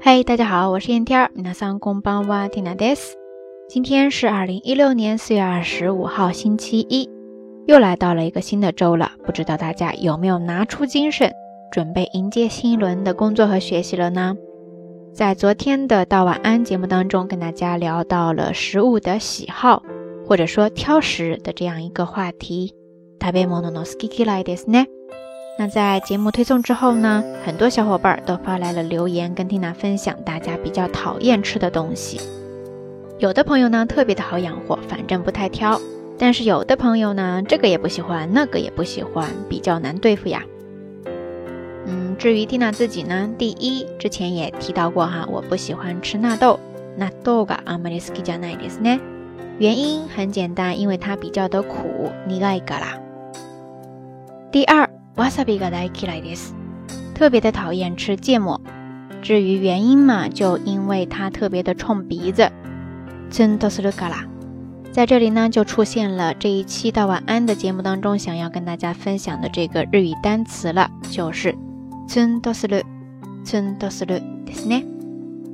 嗨，大家好，我是燕天儿，你的三公帮娃蒂娜 des。今天是二零一六年四月二十五号，星期一，又来到了一个新的周了。不知道大家有没有拿出精神，准备迎接新一轮的工作和学习了呢？在昨天的道晚安节目当中，跟大家聊到了食物的喜好，或者说挑食的这样一个话题。那在节目推送之后呢，很多小伙伴都发来了留言，跟缇娜分享大家比较讨厌吃的东西。有的朋友呢特别的好养活，反正不太挑；但是有的朋友呢，这个也不喜欢，那个也不喜欢，比较难对付呀。嗯，至于蒂娜自己呢，第一，之前也提到过哈，我不喜欢吃纳豆，纳豆噶阿 m e 斯 s k i j a 呢，原因很简单，因为它比较的苦，尼来个啦。第二。す。特别的讨厌吃芥末，至于原因嘛，就因为它特别的冲鼻子。在这里呢，就出现了这一期到晚安的节目当中想要跟大家分享的这个日语单词了，就是“寸多斯鲁”。寸多斯鲁，这是呢，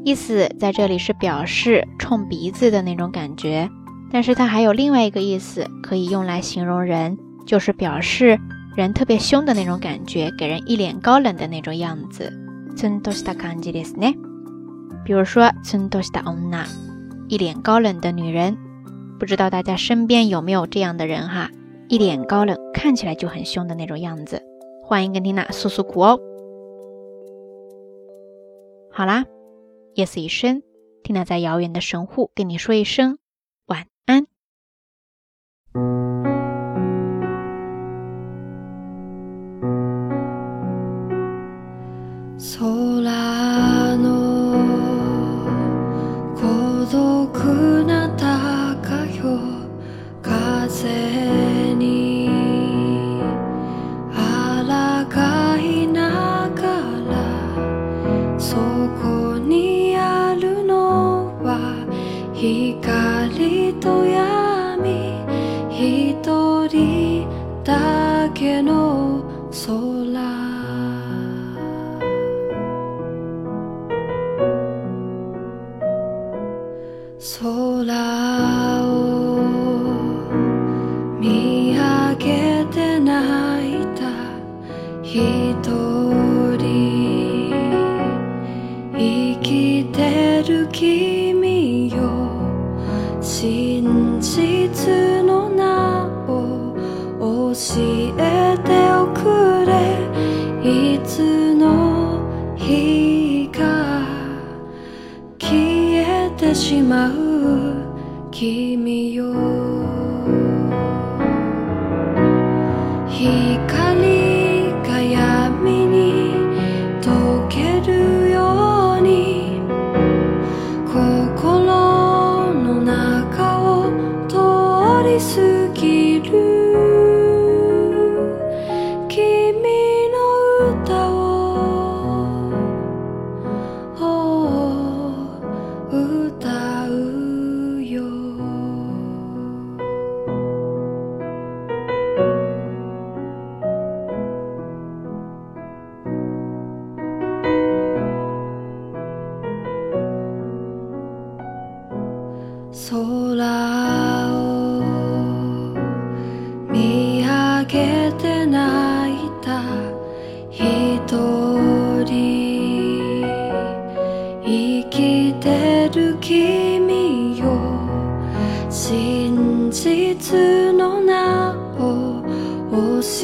意思在这里是表示冲鼻子的那种感觉，但是它还有另外一个意思，可以用来形容人，就是表示。人特别凶的那种感觉，给人一脸高冷的那种样子。真都是他干的，是呢。比如说，真都是他欧娜，一脸高冷的女人。不知道大家身边有没有这样的人哈？一脸高冷，看起来就很凶的那种样子。欢迎跟缇娜诉诉苦哦。好啦，夜色已深，缇娜在遥远的神户跟你说一声。空を見上げて泣いた一人生きてる君よ真実の名を教えてしまう君よ光が闇に溶けるように心の中を通り過ぎ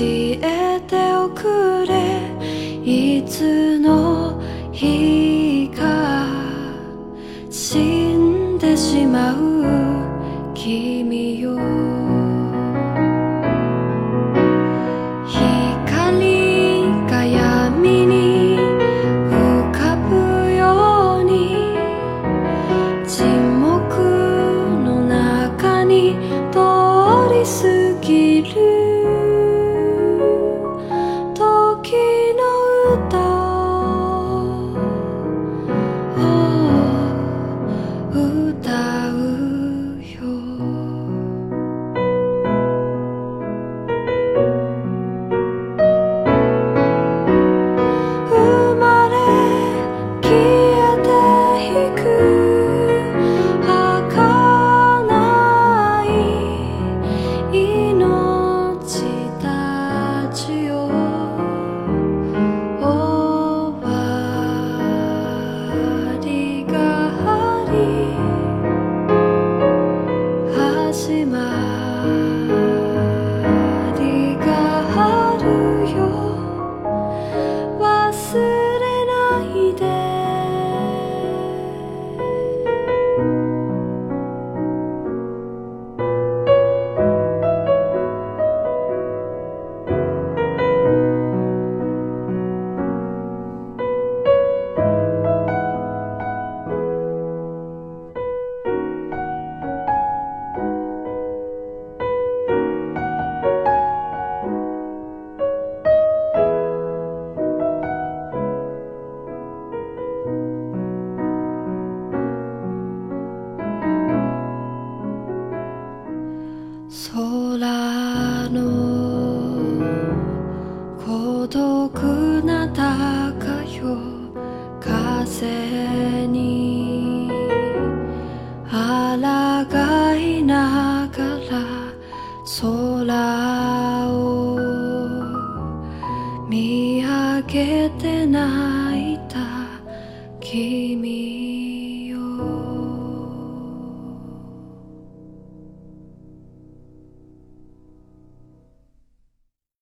えておくれいつの日か死んでしまう君よ光が闇に浮かぶように沈黙の中に通り過ぎる空の孤独な高よ風に抗いながら空を見上げて泣いた君